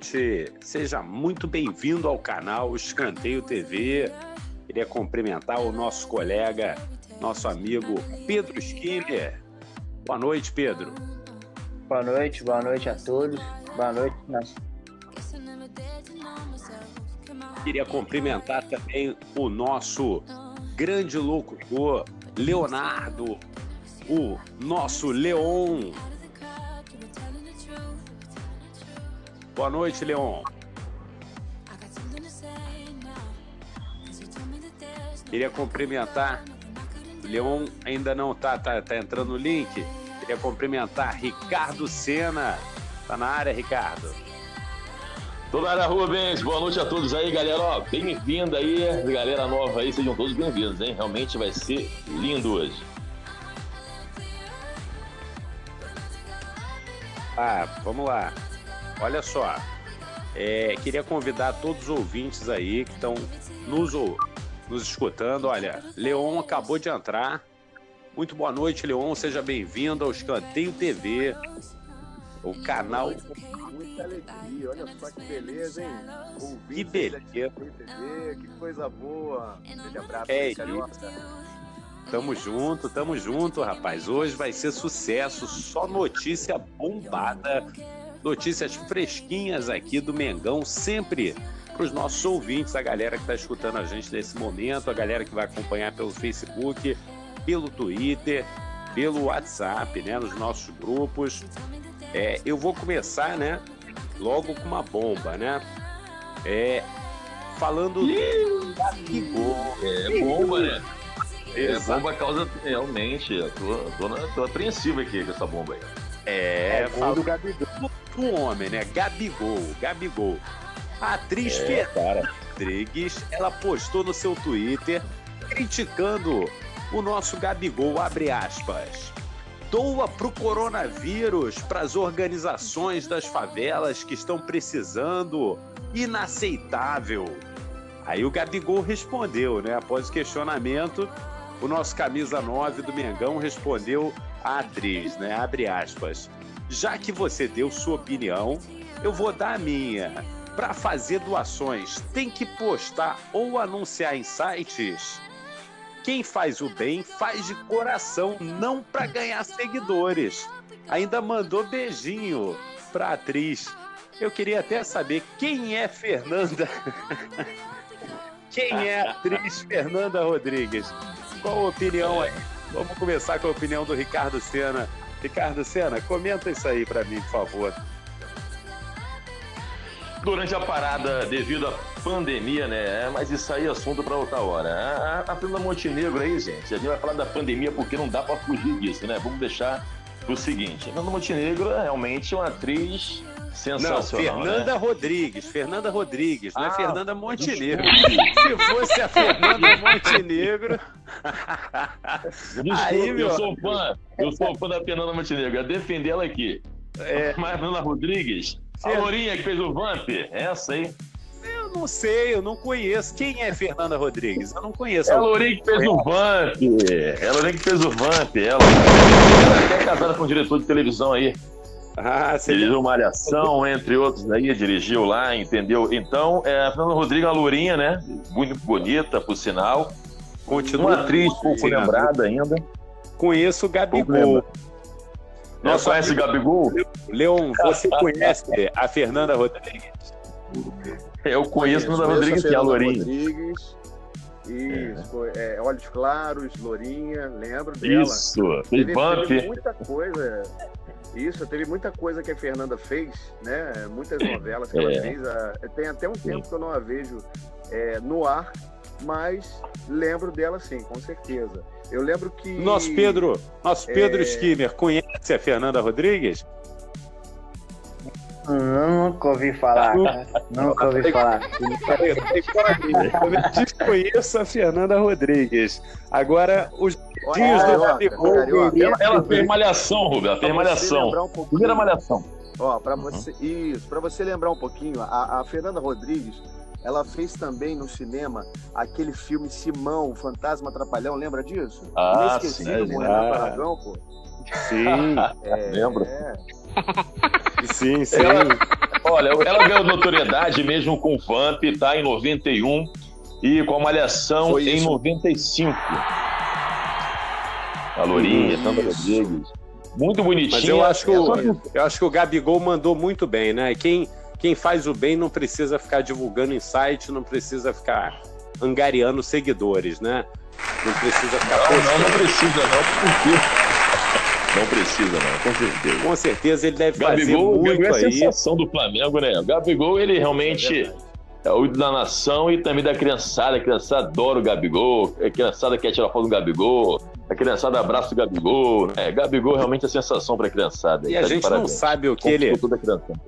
Noite, seja muito bem-vindo ao canal Escanteio TV. Queria cumprimentar o nosso colega, nosso amigo Pedro Skinner. Boa noite, Pedro. Boa noite, boa noite a todos. Boa noite. Queria cumprimentar também o nosso grande locutor, Leonardo, o nosso Leon. Boa noite, Leon. Queria cumprimentar. Leon ainda não tá, tá, tá entrando no link. Queria cumprimentar Ricardo Sena. Tá na área, Ricardo. Tô na área, Rubens. Boa noite a todos aí, galera. bem-vinda aí, galera nova aí. Sejam todos bem-vindos, hein? Realmente vai ser lindo hoje. Ah, vamos lá. Olha só, é, queria convidar todos os ouvintes aí que estão nos, nos escutando. Olha, Leon acabou de entrar. Muito boa noite, Leon. Seja bem-vindo ao Escanteio TV, o canal. Muita alegria, olha só que beleza, hein? que beleza. TV, que coisa boa. Um abraço, é. Tamo junto, tamo junto, rapaz. Hoje vai ser sucesso, só notícia bombada notícias fresquinhas aqui do Mengão, sempre para os nossos ouvintes, a galera que está escutando a gente nesse momento, a galera que vai acompanhar pelo Facebook, pelo Twitter, pelo WhatsApp, né, nos nossos grupos. É, eu vou começar, né, logo com uma bomba, né? É, falando do Gabigol. É bomba, né? É bomba causa realmente. Eu tô, tô, tô apreensivo aqui com essa bomba aí. É, é gol do Gabigol. O homem, né? Gabigol, Gabigol. A atriz é, Fernanda Rodrigues, ela postou no seu Twitter criticando o nosso Gabigol, abre aspas. Doa pro coronavírus, para as organizações das favelas que estão precisando. Inaceitável. Aí o Gabigol respondeu, né? Após o questionamento, o nosso camisa 9 do Mengão respondeu a atriz, né? Abre aspas. Já que você deu sua opinião, eu vou dar a minha. Para fazer doações, tem que postar ou anunciar em sites. Quem faz o bem faz de coração, não para ganhar seguidores. Ainda mandou beijinho para atriz. Eu queria até saber quem é Fernanda. quem é a atriz Fernanda Rodrigues? Qual a opinião aí? Vamos começar com a opinião do Ricardo Sena. Ricardo Sena, comenta isso aí para mim, por favor. Durante a parada, devido à pandemia, né? Mas isso aí é assunto para outra hora. A, a Fernanda Montenegro aí, gente, a gente vai falar da pandemia porque não dá para fugir disso, né? Vamos deixar o seguinte: Fernanda Montenegro é realmente uma atriz Sensacional. Não, Fernanda né? Rodrigues. Fernanda Rodrigues, não é ah, Fernanda Montenegro. Se fosse a Fernanda Montenegro. Desculpa, Aí, meu... eu sou fã. Eu sou fã da Fernanda Montenegro. A defender ela aqui. É... Mas Fernanda Rodrigues, a Lourinha que fez o Vamp, essa aí. Eu não sei, eu não conheço. Quem é Fernanda Rodrigues? Eu não conheço. É a Lourinha que fez o Vamp. É a Lourinha que fez o Vamp. Ela, ela é até casada com um diretor de televisão aí. Ah, dirigiu Malhação, entre outros aí, dirigiu lá, entendeu? Então, é, a Fernanda Rodrigues, a Lourinha, né? Muito bonita, por sinal. Continua uma atriz pouco lembrada ainda. Conheço o Gabigol. Nossa, conhece o Gabigol? Leon, você conhece a Fernanda Rodrigues? Eu conheço a Fernanda Rodrigues e a Lourinha. Rodrigues. Isso, é. É, Olhos Claros, Lourinha, lembro dela. Isso, tem bump. muita coisa. Isso, teve muita coisa que a Fernanda fez, né? Muitas novelas que é. ela fez. A... Tem até um tempo que eu não a vejo é, no ar, mas lembro dela sim, com certeza. Eu lembro que. Nosso Pedro, nosso Pedro é... Skinner conhece a Fernanda Rodrigues? Nunca ouvi falar, cara. Nunca ouvi falar. Eu desconheço a Fernanda Rodrigues. Agora, os dias do Gabigol. Ela, ela fez malhação, Rubens. Ela fez malhação. Um Primeira malhação. Ó, para você, isso, para você lembrar um pouquinho, a, a Fernanda Rodrigues, ela fez também no cinema aquele filme Simão, o Fantasma Atrapalhão, lembra disso? Ah, sim. do ah. pô. Sim, é, lembro. É. Sim, sim. Ela, olha, ela ganhou notoriedade mesmo com o Vamp, tá? Em 91 e com a Malhação em 95. Lourinha, Sandra Rodrigues. Muito bonitinho. Mas eu acho, que o, eu acho que o Gabigol mandou muito bem, né? Quem, quem faz o bem não precisa ficar divulgando em site, não precisa ficar angariando seguidores, né? Não precisa ficar. Não, não, não precisa, não, porque não precisa, não, com certeza. Com certeza ele deve Gabigol, fazer muito Gabigol é a sensação do Flamengo, né? O Gabigol, ele realmente é, é o da nação e também da criançada. A criançada adora o Gabigol, a criançada quer tirar foto do Gabigol, a criançada abraça o Gabigol. Né? Gabigol realmente é a sensação para a criançada. E a tá gente não sabe o que ele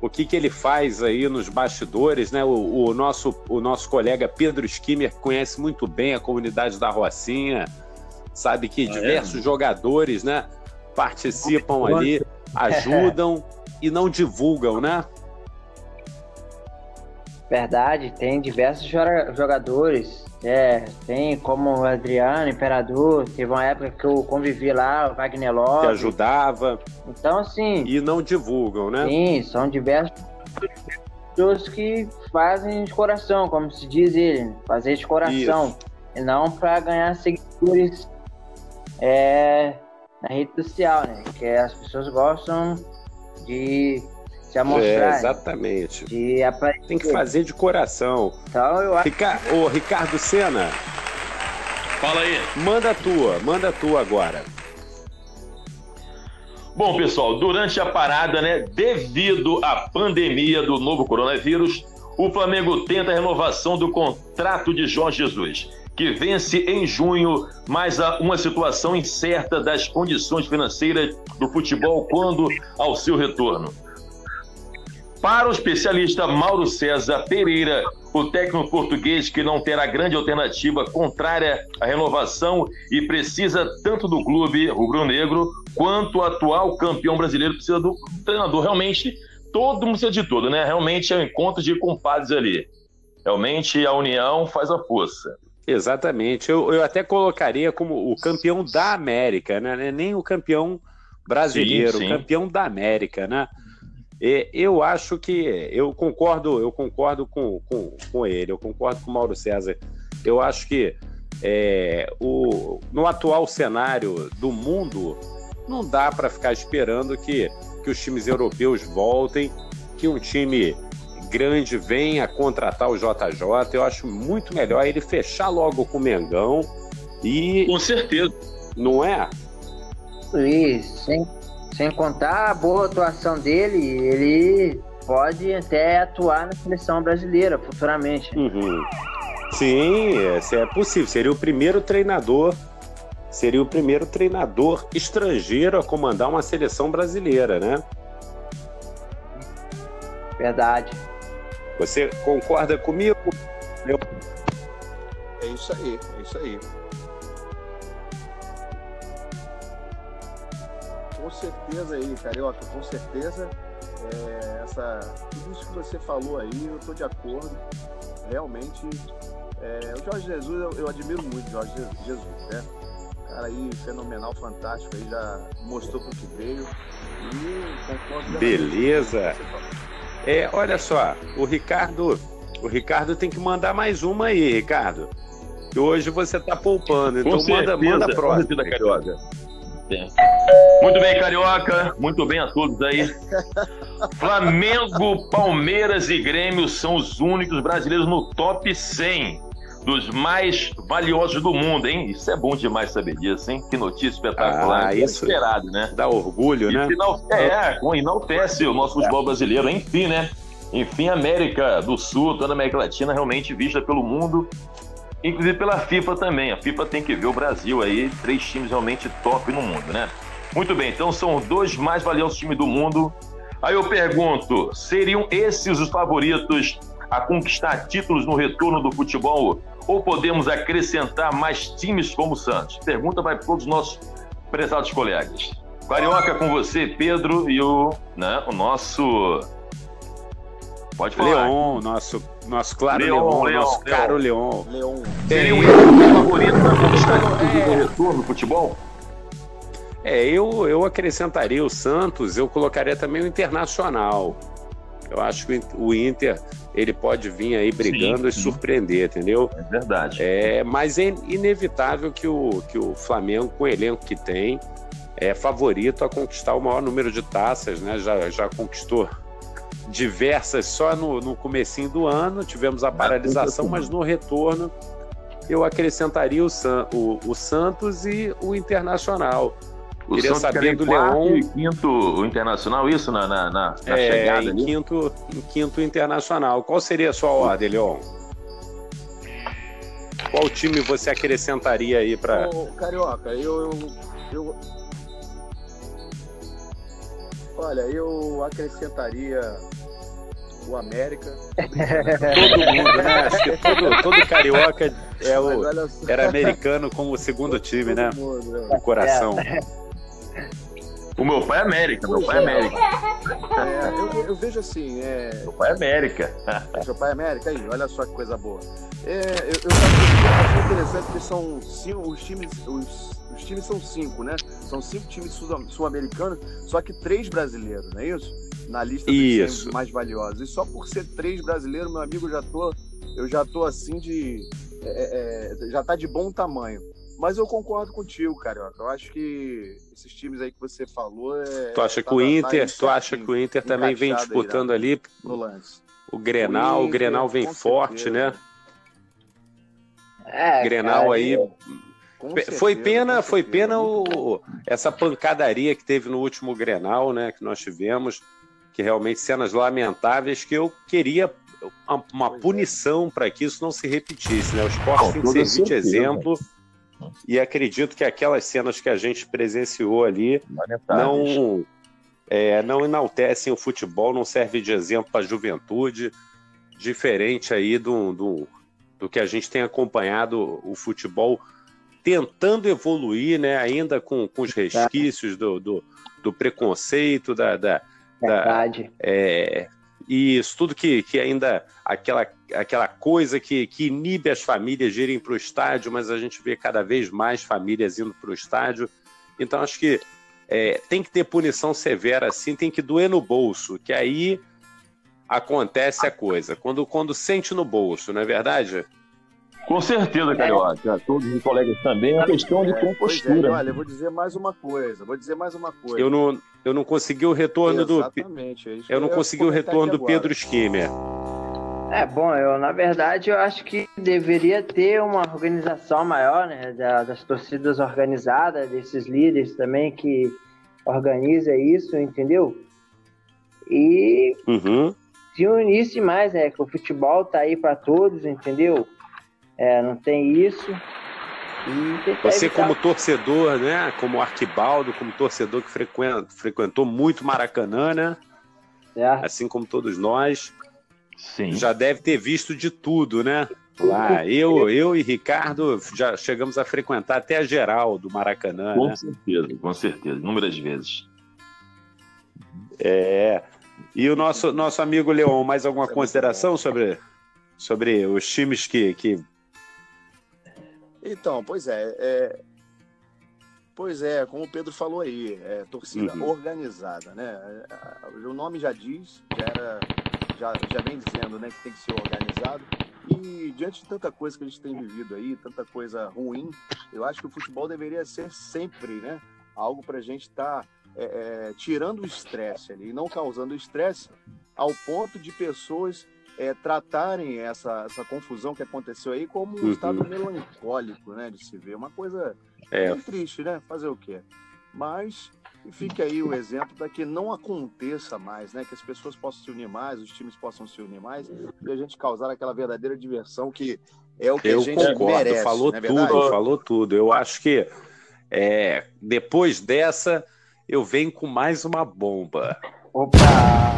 o que, que ele faz aí nos bastidores, né? O, o, nosso, o nosso colega Pedro Skimmer conhece muito bem a comunidade da Rocinha, sabe que ah, é? diversos é? jogadores, né? participam ali, ajudam e não divulgam, né? Verdade, tem diversos jogadores. É, tem como o Adriano, Imperador, teve uma época que eu convivi lá, o Wagner Lopes. Que ajudava. Então, assim. E não divulgam, né? Sim, são diversos pessoas que fazem de coração, como se diz ele, fazer de coração. Isso. E não para ganhar seguidores é, na rede social, né? Que as pessoas gostam de se amostrar. É, né? exatamente. Aparecer. Tem que fazer de coração. Então eu acho. Rica... Ô, Ricardo Senna. Fala aí. Manda a tua, manda a tua agora. Bom, pessoal, durante a parada, né, devido à pandemia do novo coronavírus, o Flamengo tenta a renovação do contrato de Jorge Jesus que vence em junho, mas há uma situação incerta das condições financeiras do futebol quando ao seu retorno. Para o especialista Mauro César Pereira, o técnico português que não terá grande alternativa contrária à renovação e precisa tanto do clube rubro-negro quanto o atual campeão brasileiro precisa do treinador. Realmente, todo mundo precisa de tudo, né? Realmente é um encontro de compadres ali. Realmente a união faz a força. Exatamente. Eu, eu até colocaria como o campeão da América, né? É nem o campeão brasileiro, sim, sim. o campeão da América, né? E eu acho que eu concordo, eu concordo com, com, com ele, eu concordo com o Mauro César. Eu acho que é, o, no atual cenário do mundo, não dá para ficar esperando que, que os times europeus voltem, que um time grande venha contratar o JJ. Eu acho muito melhor ele fechar logo com o Mengão e. Com certeza. Não é? Isso, sem, sem contar a boa atuação dele, ele pode até atuar na seleção brasileira futuramente. Uhum. Sim, é, é possível. Seria o primeiro treinador. Seria o primeiro treinador estrangeiro a comandar uma seleção brasileira, né? Verdade. Você concorda comigo? Eu... É isso aí, é isso aí. Certeza aí, Carioca, com certeza. É, essa, tudo isso que você falou aí, eu estou de acordo. Realmente, é, o Jorge Jesus, eu, eu admiro muito o Jorge Jesus, né? cara aí fenomenal, fantástico, aí já mostrou para o que veio. E concordo. Beleza. É, olha só, o Ricardo, o Ricardo tem que mandar mais uma aí, Ricardo. Que hoje você tá poupando, então manda, manda a próxima. Carioca. Muito bem, Carioca. Muito bem a todos aí. Flamengo, Palmeiras e Grêmio são os únicos brasileiros no top 100 dos mais valiosos do mundo, hein? Isso é bom demais saber disso, hein? Que notícia espetacular. Ah, isso esperado, né? Dá orgulho, e né? Final, é, enaltece o nosso futebol brasileiro, enfim, né? Enfim, América do Sul, toda a América Latina realmente vista pelo mundo, inclusive pela FIFA também. A FIFA tem que ver o Brasil aí, três times realmente top no mundo, né? Muito bem, então são dois mais valiosos times do mundo Aí eu pergunto: seriam esses os favoritos a conquistar títulos no retorno do futebol? Ou podemos acrescentar mais times como o Santos? Pergunta vai para todos os nossos prezados colegas. Carioca com você, Pedro, e o, né, o nosso. Pode falar. Leon, nosso, nosso claro Leon, Leon nosso Leon. caro Leon. Leon. Seria o é. favorito para conquistar títulos no retorno do futebol? É, eu, eu acrescentaria o Santos, eu colocaria também o Internacional. Eu acho que o Inter ele pode vir aí brigando sim, sim. e surpreender, entendeu? É verdade. É, mas é inevitável que o, que o Flamengo, com o elenco que tem, é favorito a conquistar o maior número de taças, né? Já, já conquistou diversas só no, no comecinho do ano, tivemos a paralisação, mas no retorno eu acrescentaria o, San, o, o Santos e o Internacional. O Queria Santos saber do Leão. E quinto o Internacional, isso na, na, na, na é, chegada? Em ali? quinto, em quinto Internacional. Qual seria a sua ordem, Leão? Qual time você acrescentaria aí para. Carioca, eu, eu, eu. Olha, eu acrescentaria o América. todo mundo, né? Acho que todo, todo carioca é o, era americano como o segundo time, né? Mundo, é. O coração. É. O meu pai é América, meu pai é América. É, eu, eu, vejo assim. É... Meu pai é América. Seu pai é América? Aí, olha só que coisa boa. É, eu, eu acho interessante que são cinco, os times. Os, os times são cinco, né? São cinco times sul-americanos, só que três brasileiros, não é isso? Na lista dos mais valiosos. E só por ser três brasileiros, meu amigo, já tô, eu já tô assim de. É, é, já tá de bom tamanho. Mas eu concordo contigo, Carioca. Eu acho que esses times aí que você falou. É, tu acha tá que o Inter, tu acha que o Inter também vem disputando aí, ali no lance. O Grenal, o, Inter, o Grenal vem forte, certeza. né? É, Grenal cara, aí. Certeza, foi pena, foi pena o, essa pancadaria que teve no último Grenal, né? Que nós tivemos, que realmente cenas lamentáveis que eu queria uma, uma é. punição para que isso não se repetisse, né? O esporte tem que servir de exemplo. E acredito que aquelas cenas que a gente presenciou ali não, é, não enaltecem o futebol, não serve de exemplo para a juventude, diferente aí do, do, do que a gente tem acompanhado o futebol tentando evoluir, né, ainda com, com os resquícios do, do, do preconceito, da, da, Verdade. Da, é, e isso tudo que, que ainda aquela, aquela coisa que, que inibe as famílias de irem para o estádio, mas a gente vê cada vez mais famílias indo para o estádio. Então acho que é, tem que ter punição severa assim, tem que doer no bolso, que aí acontece a coisa. Quando, quando sente no bolso, não é verdade? Com certeza, Carioca. Todos os colegas também, é uma questão de compostura. É, olha, eu vou dizer mais uma coisa. Vou dizer mais uma coisa. Eu não, eu não consegui o retorno Exatamente, do. É eu não eu consegui o retorno do Pedro Schimmer. É bom, eu na verdade eu acho que deveria ter uma organização maior, né, das torcidas organizadas, desses líderes também que organiza isso, entendeu? E uhum. Se unisse mais, né, que o futebol tá aí para todos, entendeu? É, não tem isso. Você como torcedor, né? Como Arquibaldo, como torcedor que frequenta, frequentou muito Maracanã, né? É. Assim como todos nós. Sim. Já deve ter visto de tudo, né? Lá, eu, eu e Ricardo já chegamos a frequentar até a geral do Maracanã. Com né? certeza, com certeza, inúmeras vezes. É. E o nosso, nosso amigo Leon, mais alguma consideração sobre, sobre os times que, que então, pois é, é, Pois é, como o Pedro falou aí, é torcida uhum. organizada, né? O nome já diz, já, era, já, já vem dizendo né, que tem que ser organizado. E diante de tanta coisa que a gente tem vivido aí, tanta coisa ruim, eu acho que o futebol deveria ser sempre né, algo para a gente estar tá, é, é, tirando o estresse ali, e não causando estresse ao ponto de pessoas é, tratarem essa, essa confusão que aconteceu aí como um uhum. estado melancólico, né, de se ver. Uma coisa é. triste, né? Fazer o quê? Mas fique aí o exemplo para que não aconteça mais, né? Que as pessoas possam se unir mais, os times possam se unir mais e a gente causar aquela verdadeira diversão que é o que Eu a gente concordo, merece. Falou é tudo, falou tudo. Eu acho que é, depois dessa eu venho com mais uma bomba. Opa!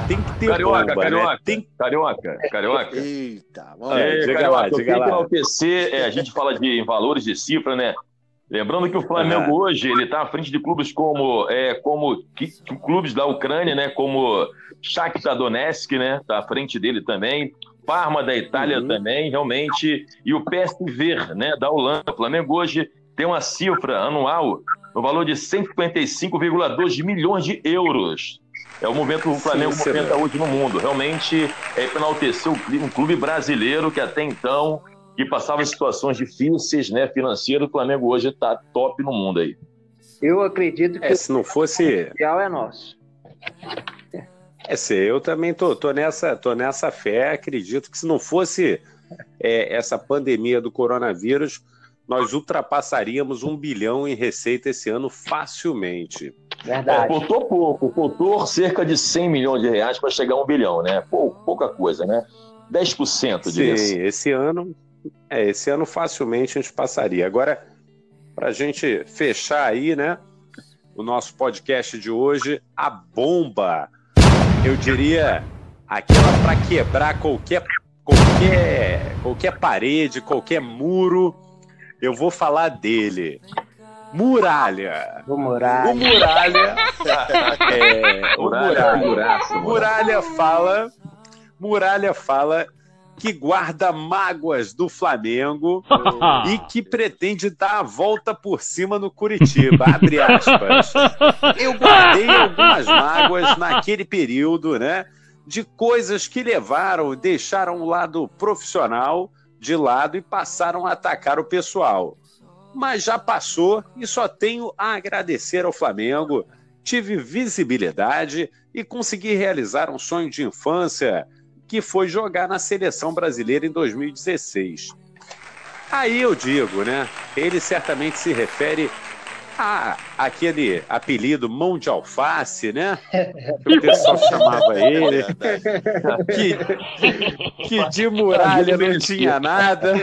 Tem que ter carioca, bomba, carioca, né? Tem... carioca, carioca. Eita, vamos é, diga carioca, lá, diga lá. enaltecer, é, a gente fala de valores de cifra, né? Lembrando que o Flamengo uhum. hoje ele está à frente de clubes como é, como que, que, clubes da Ucrânia, né? Como Shakhtar Donetsk, né? Está à frente dele também. Parma da Itália uhum. também, realmente, e o PSV, né? Da Holanda. O Flamengo hoje tem uma cifra anual no valor de 155,2 milhões de euros. É o momento que o Flamengo Sim, movimenta hoje no mundo. Realmente é enaltecer um clube brasileiro que até então que passava situações difíceis, né, financeiras, o Flamengo hoje está top no mundo aí. Eu acredito que é, se não fosse o é nosso. É, se eu também tô, tô nessa, tô nessa fé, acredito que se não fosse é, essa pandemia do coronavírus, nós ultrapassaríamos um bilhão em receita esse ano facilmente. Verdade. É, faltou pouco, faltou cerca de 100 milhões de reais para chegar a um bilhão, né? Pou, pouca coisa, né? 10% disso. Sim, esse ano, é, esse ano facilmente a gente passaria. Agora, para a gente fechar aí, né? O nosso podcast de hoje, a bomba. Eu diria aquela para quebrar qualquer, qualquer, qualquer parede, qualquer muro eu vou falar dele. Muralha. O Muralha. O Muralha. é, o Muralha. Muralha fala. Muralha fala que guarda mágoas do Flamengo e que pretende dar a volta por cima no Curitiba. Abre aspas. Eu guardei algumas mágoas naquele período, né? De coisas que levaram, deixaram o lado profissional de lado e passaram a atacar o pessoal. Mas já passou e só tenho a agradecer ao Flamengo. Tive visibilidade e consegui realizar um sonho de infância, que foi jogar na seleção brasileira em 2016. Aí eu digo, né? Ele certamente se refere ah, aquele apelido mão de alface, né? Que o pessoal chamava ele. Que, que de muralha não tinha nada.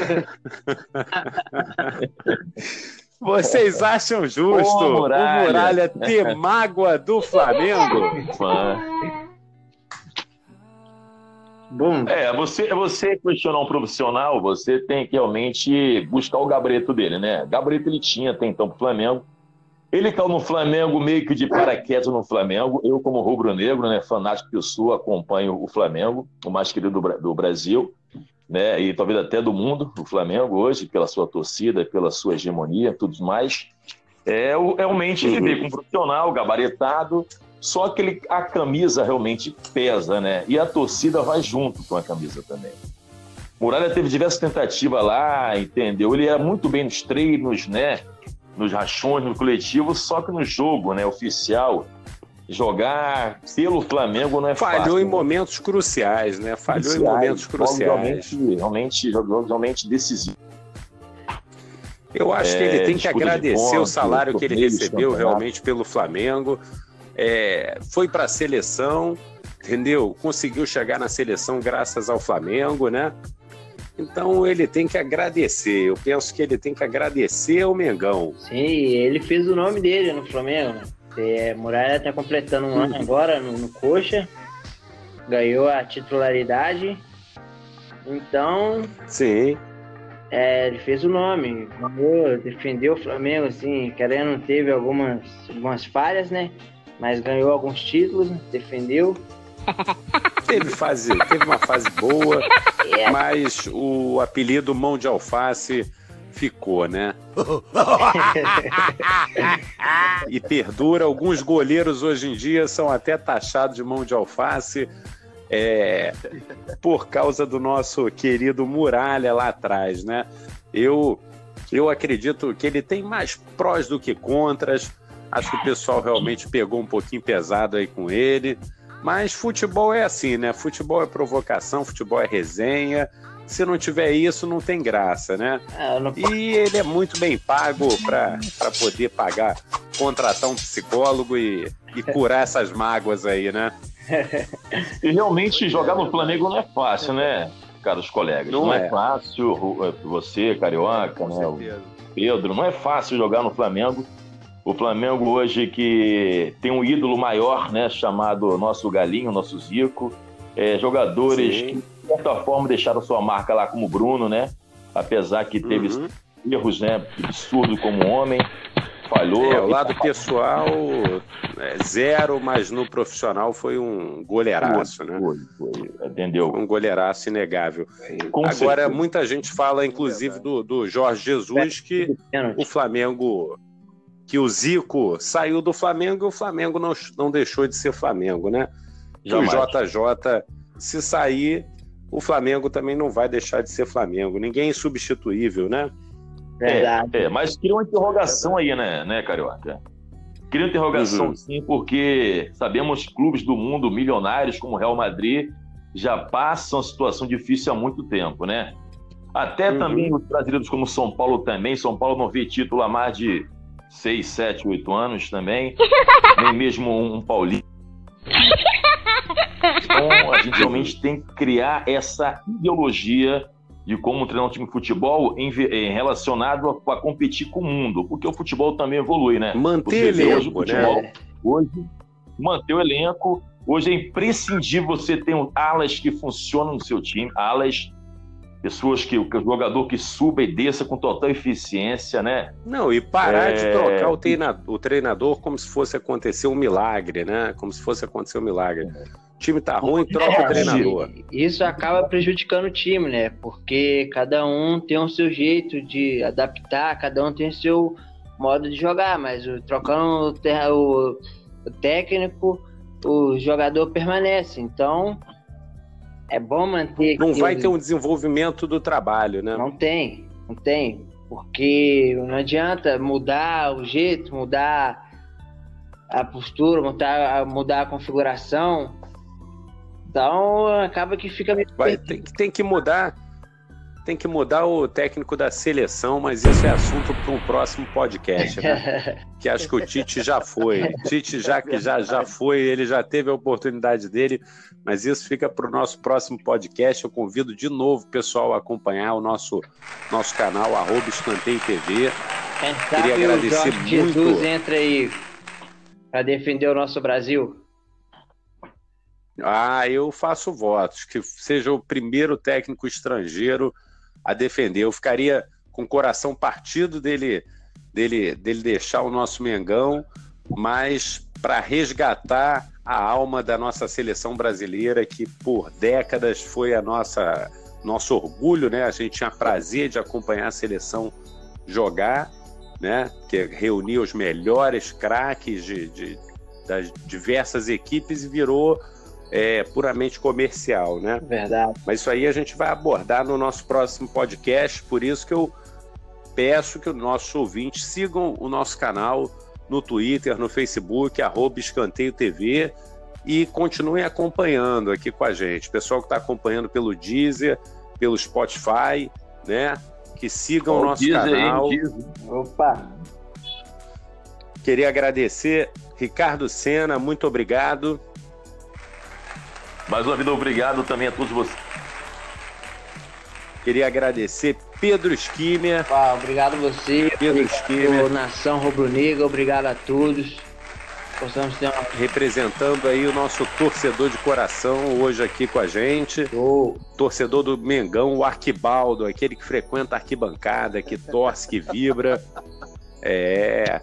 Vocês acham justo o Muralha ter mágoa do Flamengo? Bom. É, você, você questionar um profissional, você tem que realmente buscar o gabarito dele, né? Gabarito ele tinha até então pro Flamengo. Ele caiu no Flamengo meio que de paraquedas no Flamengo. Eu, como rubro-negro, né, fanático que eu sou, acompanho o Flamengo, o mais querido do, Brasil, né, e talvez até do mundo, o Flamengo hoje, pela sua torcida, pela sua hegemonia, tudo mais. É, realmente ele veio com um profissional, gabaritado, só que ele, a camisa realmente pesa, né? E a torcida vai junto com a camisa também. Muralha teve diversas tentativas lá, entendeu? Ele ia muito bem nos treinos, né? Nos rachões, no coletivo, só que no jogo, né, oficial, jogar pelo Flamengo não é Falhou fácil. Falhou em momentos cruciais, né? Falhou cruciais, em momentos cruciais. Realmente, realmente, realmente decisivo. Eu acho é, que ele é, tem que agradecer ponto, o salário que ele recebeu realmente pelo Flamengo. É, foi para a seleção, entendeu? Conseguiu chegar na seleção graças ao Flamengo, né? Então ele tem que agradecer. Eu penso que ele tem que agradecer ao Mengão. Sim, ele fez o nome dele no Flamengo. Né? É, Muralha está completando um ano agora no, no Coxa. Ganhou a titularidade. Então. Sim. É, ele fez o nome, ganhou, defendeu o Flamengo, assim, querendo, teve algumas, algumas falhas, né? Mas ganhou alguns títulos, defendeu. teve fase, teve uma fase boa, mas o apelido mão de alface ficou, né? e perdura. Alguns goleiros hoje em dia são até taxados de mão de alface. É, por causa do nosso querido Muralha lá atrás, né? Eu, eu acredito que ele tem mais prós do que contras. Acho que o pessoal realmente pegou um pouquinho pesado aí com ele. Mas futebol é assim, né? Futebol é provocação, futebol é resenha. Se não tiver isso, não tem graça, né? É, não... E ele é muito bem pago para poder pagar, contratar um psicólogo e, e curar essas mágoas aí, né? E realmente jogar no Flamengo não é fácil, né, caros colegas? Não, não é. é. fácil. Você, Carioca, né? Pedro, não é fácil jogar no Flamengo O Flamengo hoje que tem um ídolo maior, né? Chamado nosso Galinho, nosso Zico. É, jogadores Sim. que, de certa forma, deixaram sua marca lá como Bruno, né? Apesar que teve uhum. erros, né? Absurdo como homem falhou. É, o lado pessoal, é, zero, mas no profissional foi um goleiraço, né? Foi, foi, entendeu? Foi um goleiraço inegável. Com Agora, certeza. muita gente fala, inclusive, do, do Jorge Jesus, que o Flamengo. Que o Zico saiu do Flamengo e o Flamengo não, não deixou de ser Flamengo, né? Que o JJ, se sair, o Flamengo também não vai deixar de ser Flamengo. Ninguém é insubstituível, né? Verdade. É, é, mas cria uma interrogação aí, né, né, Carioca? Cria uma interrogação, uhum. sim, porque sabemos que clubes do mundo milionários como o Real Madrid já passam a situação difícil há muito tempo, né? Até uhum. também os brasileiros como São Paulo também. São Paulo não vê título há mais de 6, 7, 8 anos também. Nem mesmo um paulista. Então, a gente realmente tem que criar essa ideologia de como treinar um time de futebol em, em relacionado a, a, competir com o mundo, porque o futebol também evolui, né? Manter elenco, hoje, o futebol, né? hoje manter o elenco. Hoje é imprescindível você ter um alas que funcionam no seu time, alas pessoas que, o jogador que suba e desça com total eficiência, né? Não, e parar é... de trocar o treinador, o treinador como se fosse acontecer um milagre, né? Como se fosse acontecer um milagre. O time tá ruim, troca é, o treinador. Isso acaba prejudicando o time, né? Porque cada um tem o seu jeito de adaptar, cada um tem o seu modo de jogar, mas o, trocando o, o, o técnico, o jogador permanece. Então, é bom manter. Não vai ter um desenvolvimento do trabalho, né? Não tem, não tem. Porque não adianta mudar o jeito, mudar a postura, mudar, mudar a configuração. Então acaba que fica meio. Vai, tem, tem que mudar tem que mudar o técnico da seleção, mas isso é assunto para um próximo podcast, né? que acho que o Tite já foi. O Tite já que já, já foi, ele já teve a oportunidade dele, mas isso fica para o nosso próximo podcast. Eu convido de novo o pessoal a acompanhar o nosso, nosso canal, arroba Escanteio TV. Queria agradecer o muito. Jesus entra aí para defender o nosso Brasil. Ah, eu faço votos que seja o primeiro técnico estrangeiro a defender. Eu ficaria com o coração partido dele, dele, dele deixar o nosso Mengão, mas para resgatar a alma da nossa seleção brasileira, que por décadas foi a nossa nosso orgulho, né? A gente tinha prazer de acompanhar a seleção jogar, né? Que reunia os melhores craques de, de, das diversas equipes e virou é, puramente comercial, né? Verdade. Mas isso aí a gente vai abordar no nosso próximo podcast, por isso que eu peço que os nossos ouvintes sigam o nosso canal no Twitter, no Facebook, arroba Escanteio TV e continuem acompanhando aqui com a gente. Pessoal que está acompanhando pelo Deezer, pelo Spotify, né? Que sigam o nosso Deezer, canal. Opa! Queria agradecer Ricardo Sena, muito obrigado. Mais uma vida, obrigado também a todos vocês. Queria agradecer Pedro Esquimer. Ah, obrigado a você. Pedro Esquimer. Nação Rubro-Negra, obrigado a todos. Possamos ter uma... Representando aí o nosso torcedor de coração hoje aqui com a gente. Oh. Torcedor do Mengão, o Arquibaldo, aquele que frequenta a arquibancada, que torce, que vibra. É.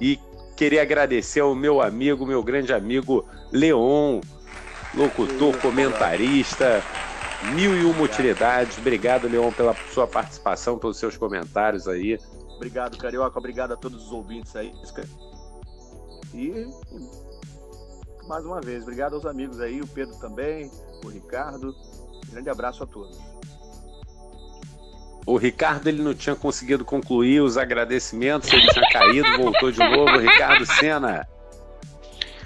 E queria agradecer ao meu amigo, meu grande amigo Leon, locutor, comentarista, mil e uma utilidades. Obrigado, Leon, pela sua participação, pelos seus comentários aí. Obrigado, Carioca. Obrigado a todos os ouvintes aí. E mais uma vez, obrigado aos amigos aí, o Pedro também, o Ricardo. grande abraço a todos. O Ricardo ele não tinha conseguido concluir os agradecimentos, ele tinha caído, voltou de novo. Ricardo Sena,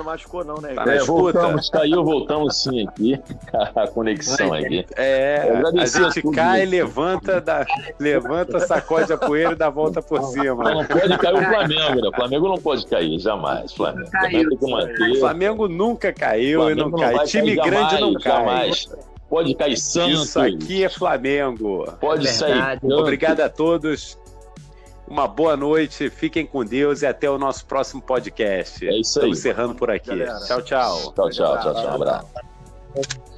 não machucou, não, né? Tá é, voltamos, caiu, voltamos sim aqui. A conexão aqui. É, a gente cai, levanta, dá, levanta, sacode a poeira e dá volta por cima. Não, pode cair o Flamengo, né? O Flamengo não pode cair, jamais. Flamengo, Flamengo, o Flamengo nunca caiu Flamengo e não, não cai. Time grande jamais, não cai. Jamais. Pode cair Santos. Isso aqui é Flamengo. Pode é sair. Obrigado a todos. Uma boa noite, fiquem com Deus e até o nosso próximo podcast. É isso aí. Estamos encerrando por aqui. Galera. Tchau, tchau. Tchau, tchau, tchau, tchau. Um abraço.